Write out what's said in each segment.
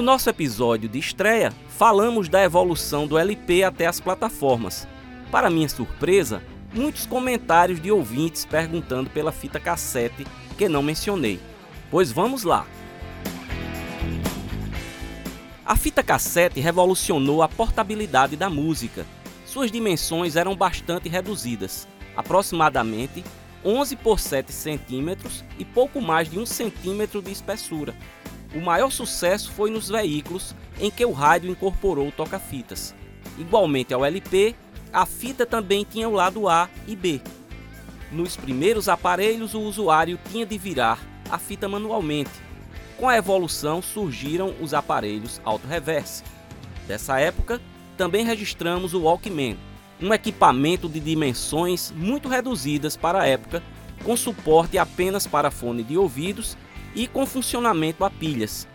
No nosso episódio de estreia, falamos da evolução do LP até as plataformas. Para minha surpresa, muitos comentários de ouvintes perguntando pela fita cassete que não mencionei. Pois vamos lá! A fita cassete revolucionou a portabilidade da música. Suas dimensões eram bastante reduzidas, aproximadamente 11 por 7 centímetros e pouco mais de 1 centímetro de espessura. O maior sucesso foi nos veículos em que o rádio incorporou o toca-fitas. Igualmente ao LP, a fita também tinha o lado A e B. Nos primeiros aparelhos, o usuário tinha de virar a fita manualmente. Com a evolução surgiram os aparelhos auto-reverse. Dessa época, também registramos o Walkman, um equipamento de dimensões muito reduzidas para a época, com suporte apenas para fone de ouvidos e com funcionamento a pilhas.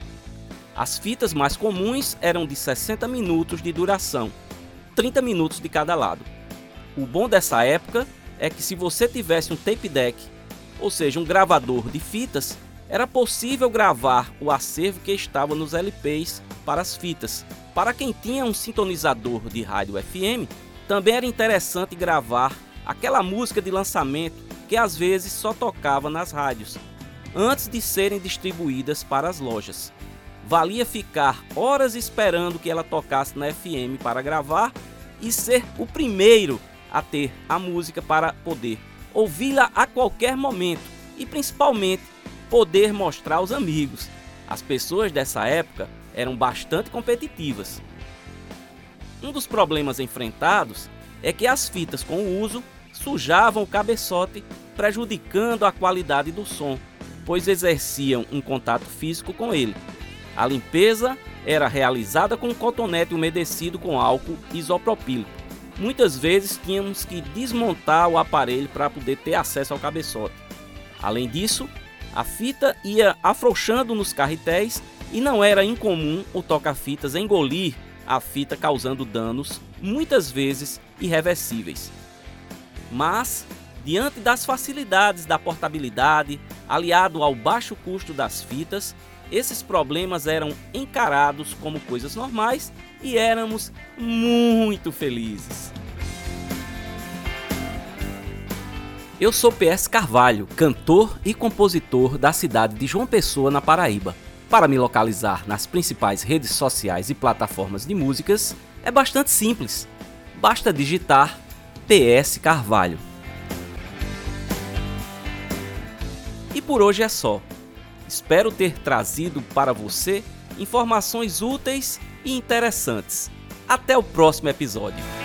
As fitas mais comuns eram de 60 minutos de duração, 30 minutos de cada lado. O bom dessa época é que se você tivesse um tape deck, ou seja, um gravador de fitas, era possível gravar o acervo que estava nos LPs para as fitas. Para quem tinha um sintonizador de rádio FM, também era interessante gravar aquela música de lançamento que às vezes só tocava nas rádios, antes de serem distribuídas para as lojas. Valia ficar horas esperando que ela tocasse na FM para gravar e ser o primeiro a ter a música para poder ouvi-la a qualquer momento e principalmente poder mostrar aos amigos. As pessoas dessa época eram bastante competitivas. Um dos problemas enfrentados é que as fitas com o uso sujavam o cabeçote, prejudicando a qualidade do som, pois exerciam um contato físico com ele. A limpeza era realizada com cotonete umedecido com álcool isopropílico. Muitas vezes tínhamos que desmontar o aparelho para poder ter acesso ao cabeçote. Além disso, a fita ia afrouxando nos carretéis e não era incomum o toca-fitas engolir a fita causando danos, muitas vezes irreversíveis. Mas, diante das facilidades da portabilidade, aliado ao baixo custo das fitas, esses problemas eram encarados como coisas normais e éramos muito felizes. Eu sou PS Carvalho, cantor e compositor da cidade de João Pessoa, na Paraíba. Para me localizar nas principais redes sociais e plataformas de músicas é bastante simples. Basta digitar PS Carvalho. E por hoje é só. Espero ter trazido para você informações úteis e interessantes. Até o próximo episódio.